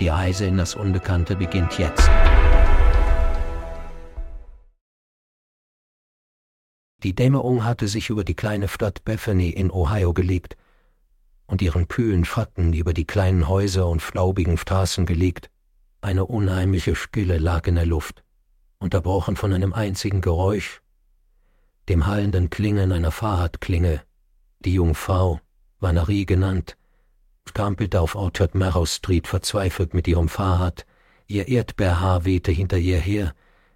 Die Reise in das Unbekannte beginnt jetzt. Die Dämmerung hatte sich über die kleine Stadt Bethany in Ohio gelegt und ihren kühlen Schatten über die kleinen Häuser und flaubigen Straßen gelegt. Eine unheimliche Stille lag in der Luft, unterbrochen von einem einzigen Geräusch, dem hallenden Klingen einer Fahrradklinge. Die Jungfrau, Vanarie genannt, stampelte auf Orchard Marrow Street verzweifelt mit ihrem Fahrrad, ihr Erdbeerhaar wehte hinter ihr her,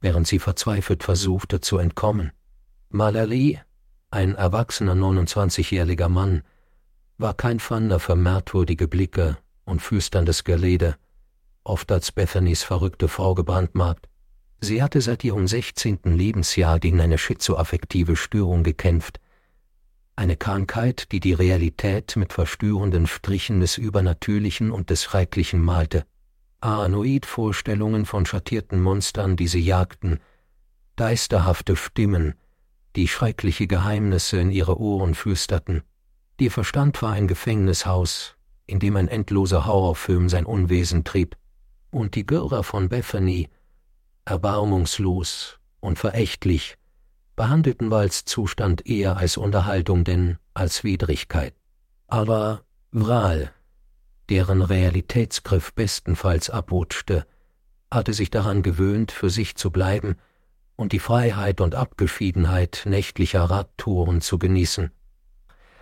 während sie verzweifelt versuchte zu entkommen. Malali, ein erwachsener 29-jähriger Mann, war kein Fander für merkwürdige Blicke und flüsterndes Gelede, oft als Bethanys verrückte Frau gebrandmarkt. Sie hatte seit ihrem 16. Lebensjahr gegen eine schizoaffektive Störung gekämpft, eine Krankheit, die die Realität mit verstörenden Strichen des Übernatürlichen und des Schrecklichen malte, Aranoid-Vorstellungen von schattierten Monstern, die sie jagten, geisterhafte Stimmen, die schreckliche Geheimnisse in ihre Ohren flüsterten. Ihr Verstand war ein Gefängnishaus, in dem ein endloser Horrorfilm sein Unwesen trieb. Und die Görer von Bethany, erbarmungslos und verächtlich, behandelten Walls Zustand eher als Unterhaltung denn als Widrigkeit. Aber Wral, deren Realitätsgriff bestenfalls abrutschte, hatte sich daran gewöhnt, für sich zu bleiben und die Freiheit und Abgeschiedenheit nächtlicher Radtouren zu genießen.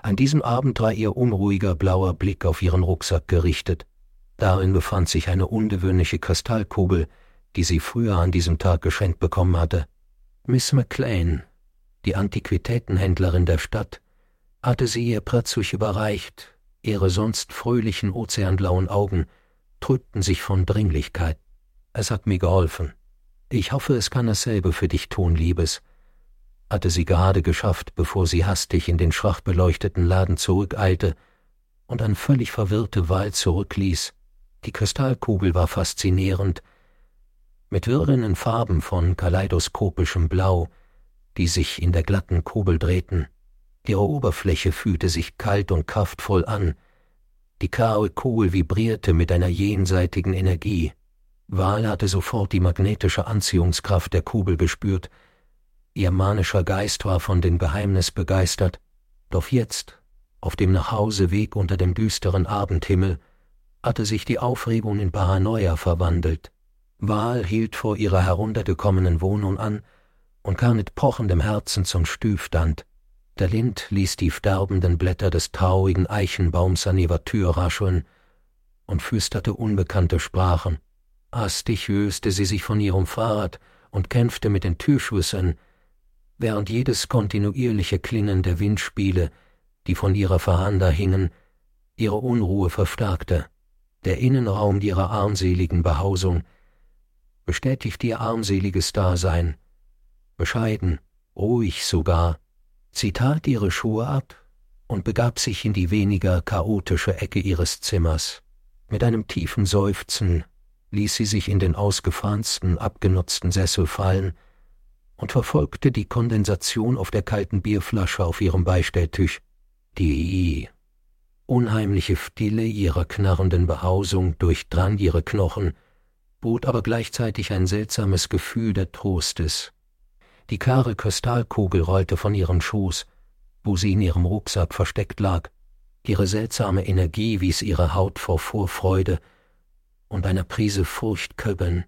An diesem Abend war ihr unruhiger blauer Blick auf ihren Rucksack gerichtet. Darin befand sich eine ungewöhnliche Kristallkugel, die sie früher an diesem Tag geschenkt bekommen hatte. Miss McLean, die Antiquitätenhändlerin der Stadt, hatte sie ihr plötzlich überreicht, ihre sonst fröhlichen ozeanblauen Augen trübten sich von Dringlichkeit. Es hat mir geholfen. Ich hoffe, es kann dasselbe für dich tun, Liebes, hatte sie gerade geschafft, bevor sie hastig in den schwach beleuchteten Laden zurückeilte und an völlig verwirrte Wahl zurückließ. Die Kristallkugel war faszinierend, mit wirrenden Farben von kaleidoskopischem Blau, die sich in der glatten Kugel drehten. Ihre Oberfläche fühlte sich kalt und kraftvoll an. Die kaue Kugel vibrierte mit einer jenseitigen Energie. Wahl hatte sofort die magnetische Anziehungskraft der Kugel gespürt. Ihr manischer Geist war von dem Geheimnis begeistert. Doch jetzt, auf dem Nachhauseweg unter dem düsteren Abendhimmel, hatte sich die Aufregung in Paranoia verwandelt. Wahl hielt vor ihrer heruntergekommenen Wohnung an und kam mit pochendem Herzen zum Stüfstand. Der Lind ließ die sterbenden Blätter des traurigen Eichenbaums an ihrer Tür rascheln und flüsterte unbekannte Sprachen. Hastig löste sie sich von ihrem Fahrrad und kämpfte mit den Türschlüsseln, während jedes kontinuierliche Klingen der Windspiele, die von ihrer Veranda hingen, ihre Unruhe verstärkte. Der Innenraum ihrer armseligen Behausung bestätigt ihr armseliges Dasein. Bescheiden, ruhig sogar. Sie tat ihre Schuhe ab und begab sich in die weniger chaotische Ecke ihres Zimmers. Mit einem tiefen Seufzen ließ sie sich in den ausgefransten, abgenutzten Sessel fallen und verfolgte die Kondensation auf der kalten Bierflasche auf ihrem Beistelltisch. Die unheimliche Stille ihrer knarrenden Behausung durchdrang ihre Knochen, bot aber gleichzeitig ein seltsames Gefühl der Trostes. Die klare Kristallkugel rollte von ihrem Schoß, wo sie in ihrem Rucksack versteckt lag. Ihre seltsame Energie wies ihre Haut vor Vorfreude und einer Prise Furcht köbbeln.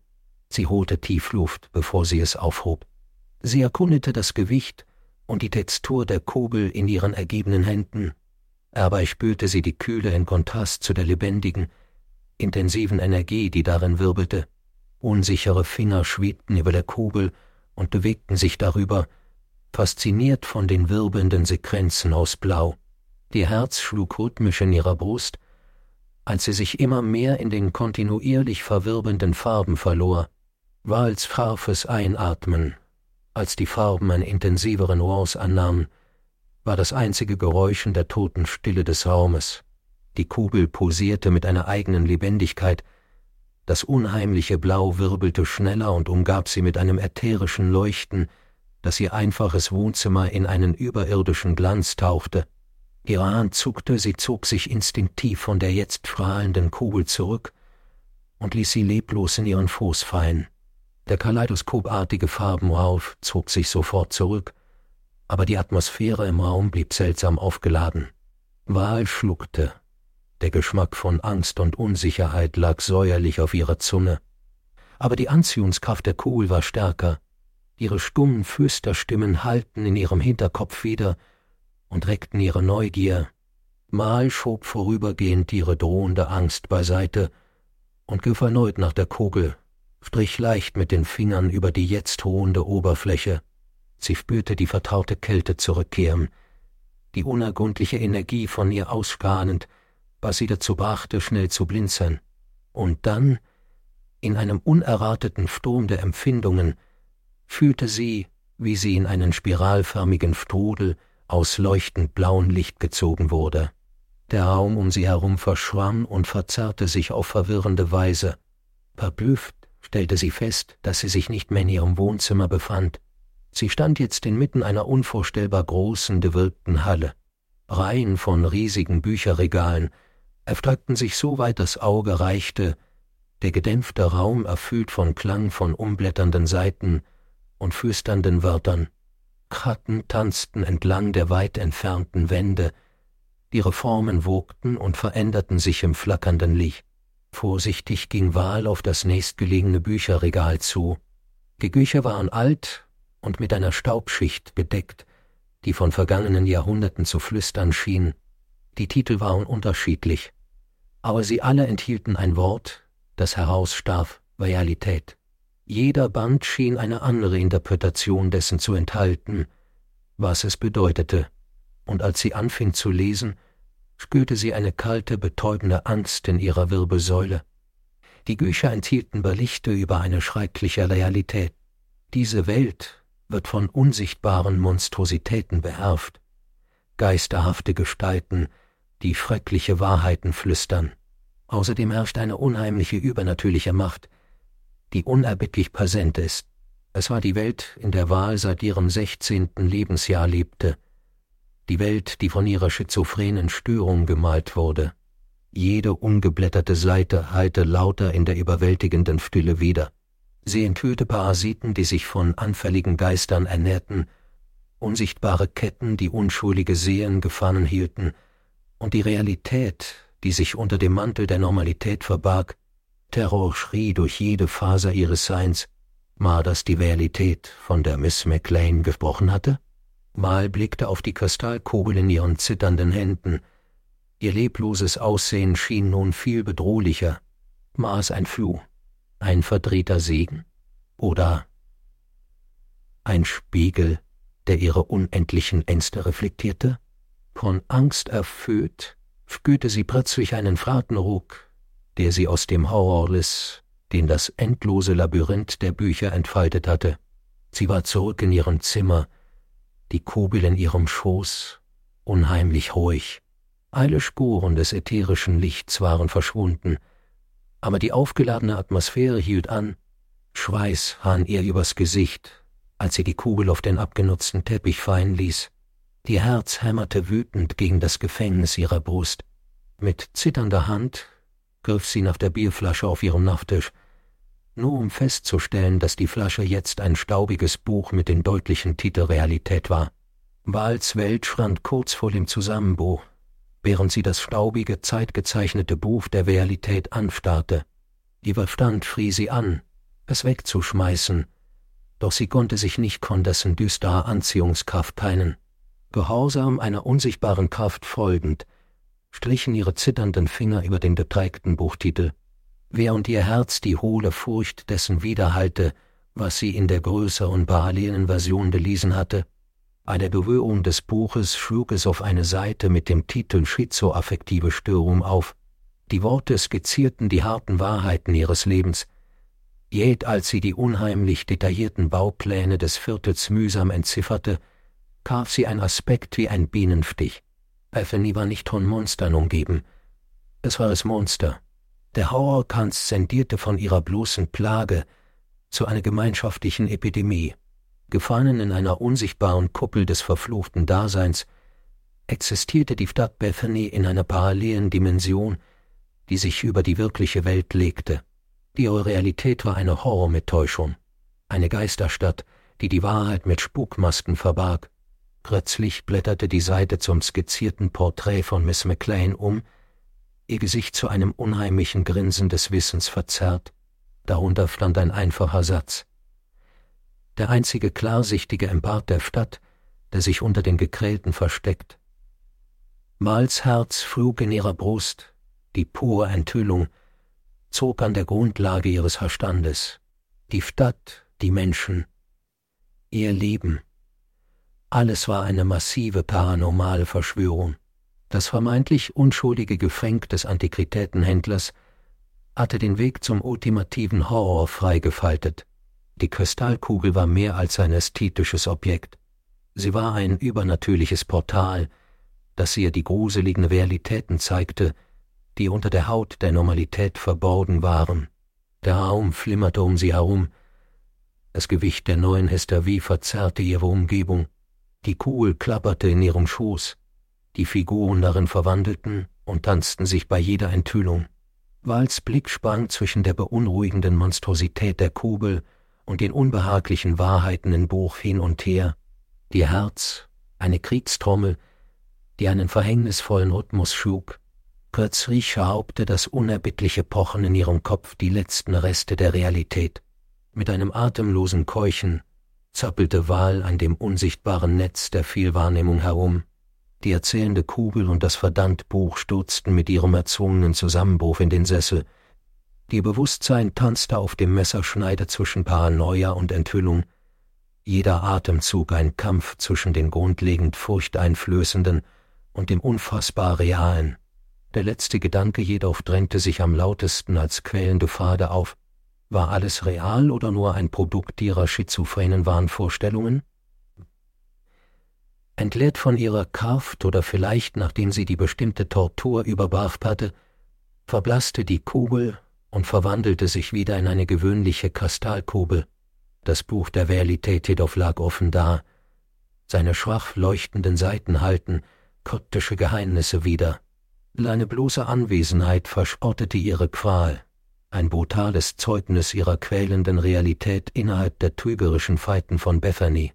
Sie holte tief Luft, bevor sie es aufhob. Sie erkundete das Gewicht und die Textur der Kugel in ihren ergebenen Händen Dabei spürte sie die Kühle in Kontrast zu der lebendigen, intensiven Energie, die darin wirbelte. Unsichere Finger schwebten über der Kugel und bewegten sich darüber, fasziniert von den wirbelnden Sequenzen aus Blau. Ihr Herz schlug rhythmisch in ihrer Brust, als sie sich immer mehr in den kontinuierlich verwirbelnden Farben verlor, war als scharfes Einatmen, als die Farben eine intensivere Nuance annahmen, war das einzige Geräusch in der toten Stille des Raumes. Die Kugel pulsierte mit einer eigenen Lebendigkeit, das unheimliche Blau wirbelte schneller und umgab sie mit einem ätherischen Leuchten, das ihr einfaches Wohnzimmer in einen überirdischen Glanz tauchte. Ihre Hand zuckte, sie zog sich instinktiv von der jetzt strahlenden Kugel zurück und ließ sie leblos in ihren Fuß fallen. Der kaleidoskopartige Farbenrauf zog sich sofort zurück, aber die Atmosphäre im Raum blieb seltsam aufgeladen. Wahl schluckte, der Geschmack von Angst und Unsicherheit lag säuerlich auf ihrer Zunge. Aber die Anziehungskraft der Kugel war stärker. Ihre stummen Flüsterstimmen hallten in ihrem Hinterkopf wieder und reckten ihre Neugier. Mal schob vorübergehend ihre drohende Angst beiseite und griff erneut nach der Kugel, strich leicht mit den Fingern über die jetzt hohende Oberfläche. Sie spürte die vertraute Kälte zurückkehren, die unergründliche Energie von ihr ausstrahlend, was sie dazu brachte, schnell zu blinzeln. Und dann, in einem unerwarteten Sturm der Empfindungen, fühlte sie, wie sie in einen spiralförmigen Strudel aus leuchtend blauem Licht gezogen wurde. Der Raum um sie herum verschwamm und verzerrte sich auf verwirrende Weise. Verblüfft stellte sie fest, dass sie sich nicht mehr in ihrem Wohnzimmer befand. Sie stand jetzt inmitten einer unvorstellbar großen, gewölbten Halle. Reihen von riesigen Bücherregalen, erstreckten sich so weit das Auge reichte, der gedämpfte Raum erfüllt von Klang von umblätternden Seiten und flüsternden Wörtern. Kratten tanzten entlang der weit entfernten Wände, ihre Formen wogten und veränderten sich im flackernden Licht. Vorsichtig ging Wahl auf das nächstgelegene Bücherregal zu. Die Bücher waren alt und mit einer Staubschicht bedeckt, die von vergangenen Jahrhunderten zu flüstern schien. Die Titel waren unterschiedlich, aber sie alle enthielten ein Wort, das herausstach Realität. Jeder Band schien eine andere Interpretation dessen zu enthalten, was es bedeutete, und als sie anfing zu lesen, spürte sie eine kalte, betäubende Angst in ihrer Wirbelsäule. Die Bücher enthielten Berichte über eine schreckliche Realität. Diese Welt wird von unsichtbaren Monstrositäten beherrscht. Geisterhafte Gestalten, die schreckliche Wahrheiten flüstern. Außerdem herrscht eine unheimliche übernatürliche Macht, die unerbittlich präsent ist. Es war die Welt, in der Wahl seit ihrem sechzehnten Lebensjahr lebte, die Welt, die von ihrer schizophrenen Störung gemalt wurde. Jede ungeblätterte Seite hallte lauter in der überwältigenden Stille wieder. Sie enthüllte Parasiten, die sich von anfälligen Geistern ernährten, unsichtbare Ketten, die unschuldige Seelen gefangen hielten, und die Realität, die sich unter dem Mantel der Normalität verbarg, Terror schrie durch jede Faser ihres Seins. War das die Realität, von der Miss McLean gesprochen hatte? Mal blickte auf die Kristallkugel in ihren zitternden Händen. Ihr lebloses Aussehen schien nun viel bedrohlicher. War es ein Fluch, ein verdrehter Segen oder ein Spiegel, der ihre unendlichen Ängste reflektierte? Von Angst erfüllt, spürte sie plötzlich einen Fahrtenruck, der sie aus dem Horror riss, den das endlose Labyrinth der Bücher entfaltet hatte. Sie war zurück in ihrem Zimmer, die Kugel in ihrem Schoß, unheimlich ruhig. Alle Spuren des ätherischen Lichts waren verschwunden, aber die aufgeladene Atmosphäre hielt an, Schweiß hahn ihr übers Gesicht, als sie die Kugel auf den abgenutzten Teppich fallen ließ. Ihr Herz hämmerte wütend gegen das Gefängnis ihrer Brust. Mit zitternder Hand griff sie nach der Bierflasche auf ihrem Nachttisch, nur um festzustellen, dass die Flasche jetzt ein staubiges Buch mit dem deutlichen Titel Realität war. Wals Welt schwand kurz vor dem Zusammenbruch, während sie das staubige, zeitgezeichnete Buch der Realität anstarrte. Ihr Verstand schrie sie an, es wegzuschmeißen, doch sie konnte sich nicht von dessen düsterer Anziehungskraft peinen. Gehorsam einer unsichtbaren Kraft folgend, strichen ihre zitternden Finger über den beträgten Buchtitel, während ihr Herz die hohle Furcht dessen widerhallte, was sie in der größeren parallelen Version gelesen hatte. Bei der Berührung des Buches schlug es auf eine Seite mit dem Titel Schizoaffektive Störung auf. Die Worte skizzierten die harten Wahrheiten ihres Lebens. Jed, als sie die unheimlich detaillierten Baupläne des Viertels mühsam entzifferte, traf sie ein Aspekt wie ein Bienenstich. Bethany war nicht von Monstern umgeben. Es war das Monster. Der Horror transzendierte von ihrer bloßen Plage zu einer gemeinschaftlichen Epidemie. Gefangen in einer unsichtbaren Kuppel des verfluchten Daseins, existierte die Stadt Bethany in einer parallelen Dimension, die sich über die wirkliche Welt legte. Die Realität war eine Horrormittäuschung, eine Geisterstadt, die die Wahrheit mit Spukmasken verbarg. Plötzlich blätterte die Seite zum skizzierten Porträt von Miss McLean um, ihr Gesicht zu einem unheimlichen Grinsen des Wissens verzerrt. Darunter stand ein einfacher Satz. Der einzige Klarsichtige im Bart der Stadt, der sich unter den Gekrälten versteckt. Mals Herz flog in ihrer Brust, die pure Enthüllung, zog an der Grundlage ihres Verstandes. Die Stadt, die Menschen, ihr Leben. Alles war eine massive paranormale Verschwörung. Das vermeintlich unschuldige Gefänk des Antiquitätenhändlers hatte den Weg zum ultimativen Horror freigefaltet. Die Kristallkugel war mehr als ein ästhetisches Objekt. Sie war ein übernatürliches Portal, das ihr die gruseligen Realitäten zeigte, die unter der Haut der Normalität verborgen waren. Der Raum flimmerte um sie herum. Das Gewicht der neuen Hysterie verzerrte ihre Umgebung. Die Kugel klapperte in ihrem Schoß. Die Figuren darin verwandelten und tanzten sich bei jeder Enthüllung. Wals Blick sprang zwischen der beunruhigenden Monstrosität der Kugel und den unbehaglichen Wahrheiten im Buch hin und her. Ihr Herz, eine Kriegstrommel, die einen verhängnisvollen Rhythmus schlug, Plötzlich schraubte das unerbittliche Pochen in ihrem Kopf die letzten Reste der Realität. Mit einem atemlosen Keuchen zappelte Wahl an dem unsichtbaren Netz der Vielwahrnehmung herum. Die erzählende Kugel und das Verdammt-Buch stürzten mit ihrem erzwungenen Zusammenbruch in den Sessel. Ihr Bewusstsein tanzte auf dem Messerschneider zwischen Paranoia und Enthüllung. Jeder Atemzug ein Kampf zwischen den grundlegend furchteinflößenden und dem unfassbar Realen. Der letzte Gedanke jedoch drängte sich am lautesten als quälende Pfade auf. War alles real oder nur ein Produkt ihrer schizophrenen Wahnvorstellungen? Entleert von ihrer Kraft oder vielleicht nachdem sie die bestimmte Tortur überwarf hatte, verblasste die Kugel und verwandelte sich wieder in eine gewöhnliche Kristallkugel. Das Buch der Realität jedoch lag offen da. Seine schwach leuchtenden Seiten halten kryptische Geheimnisse wieder. Deine bloße Anwesenheit verspottete ihre Qual, ein brutales Zeugnis ihrer quälenden Realität innerhalb der trügerischen Feiten von Bethany,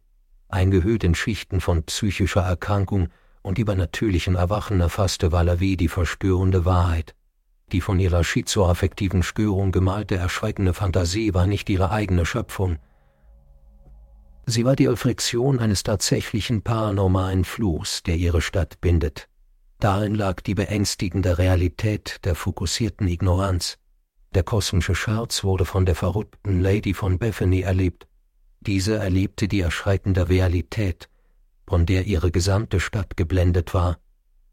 eingehüllt in Schichten von psychischer Erkrankung und übernatürlichen Erwachen erfasste Valerie die verstörende Wahrheit. Die von ihrer schizoaffektiven Störung gemalte erschreckende Fantasie war nicht ihre eigene Schöpfung. Sie war die Reflexion eines tatsächlichen paranormalen Fluchs, der ihre Stadt bindet. Darin lag die beängstigende Realität der fokussierten Ignoranz. Der kosmische Scherz wurde von der verrückten Lady von Bethany erlebt. Diese erlebte die erschreckende Realität, von der ihre gesamte Stadt geblendet war.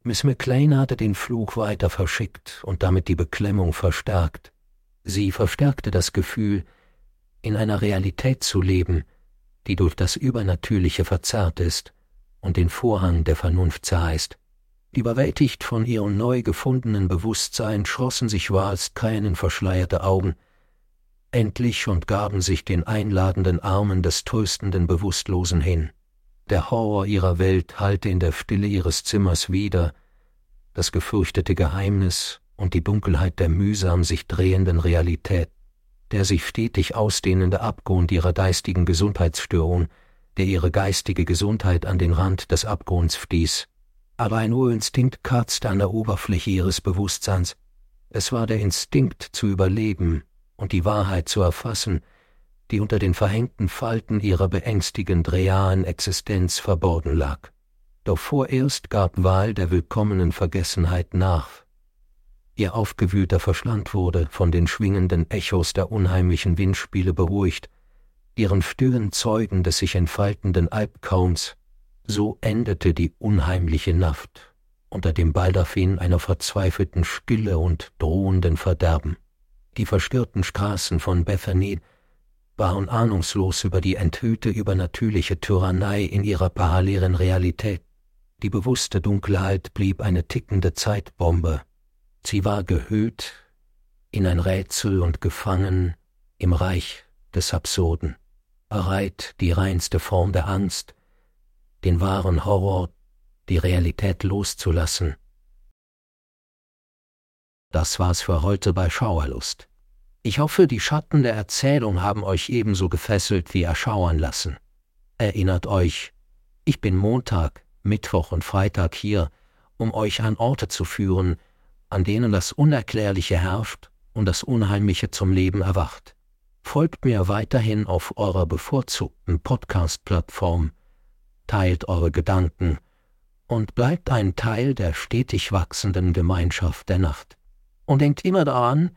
Miss McLean hatte den Fluch weiter verschickt und damit die Beklemmung verstärkt. Sie verstärkte das Gefühl, in einer Realität zu leben, die durch das Übernatürliche verzerrt ist und den Vorhang der Vernunft zerreißt. Überwältigt von ihrem neu gefundenen Bewusstsein schlossen sich Wals tränenverschleierte Augen. Endlich und gaben sich den einladenden Armen des tröstenden Bewusstlosen hin. Der Horror ihrer Welt hallte in der Stille ihres Zimmers wieder, das gefürchtete Geheimnis und die Dunkelheit der mühsam sich drehenden Realität, der sich stetig ausdehnende Abgrund ihrer geistigen Gesundheitsstörung, der ihre geistige Gesundheit an den Rand des Abgrunds stieß aber ein Urinstinkt kratzte an der Oberfläche ihres Bewusstseins. Es war der Instinkt zu überleben und die Wahrheit zu erfassen, die unter den verhängten Falten ihrer beängstigend realen Existenz verborgen lag. Doch vorerst gab Wahl der willkommenen Vergessenheit nach. Ihr aufgewühlter Verstand wurde von den schwingenden Echos der unheimlichen Windspiele beruhigt, ihren stillen Zeugen des sich entfaltenden Albtraums so endete die unheimliche Nacht unter dem Baldachin einer verzweifelten Stille und drohenden Verderben. Die verstörten Straßen von Bethany waren ahnungslos über die enthüllte übernatürliche Tyrannei in ihrer parallelen Realität. Die bewusste Dunkelheit blieb eine tickende Zeitbombe. Sie war gehüllt in ein Rätsel und gefangen im Reich des Absurden, bereit, die reinste Form der Angst, den wahren Horror, die Realität loszulassen. Das war's für heute bei Schauerlust. Ich hoffe, die Schatten der Erzählung haben euch ebenso gefesselt wie erschauern lassen. Erinnert euch, ich bin Montag, Mittwoch und Freitag hier, um euch an Orte zu führen, an denen das Unerklärliche herrscht und das Unheimliche zum Leben erwacht. Folgt mir weiterhin auf eurer bevorzugten Podcast-Plattform, teilt eure Gedanken und bleibt ein Teil der stetig wachsenden Gemeinschaft der Nacht. Und denkt immer daran,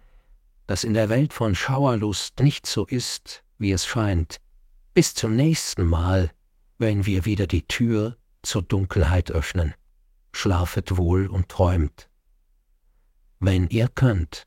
dass in der Welt von Schauerlust nicht so ist, wie es scheint. Bis zum nächsten Mal, wenn wir wieder die Tür zur Dunkelheit öffnen. Schlafet wohl und träumt. Wenn ihr könnt.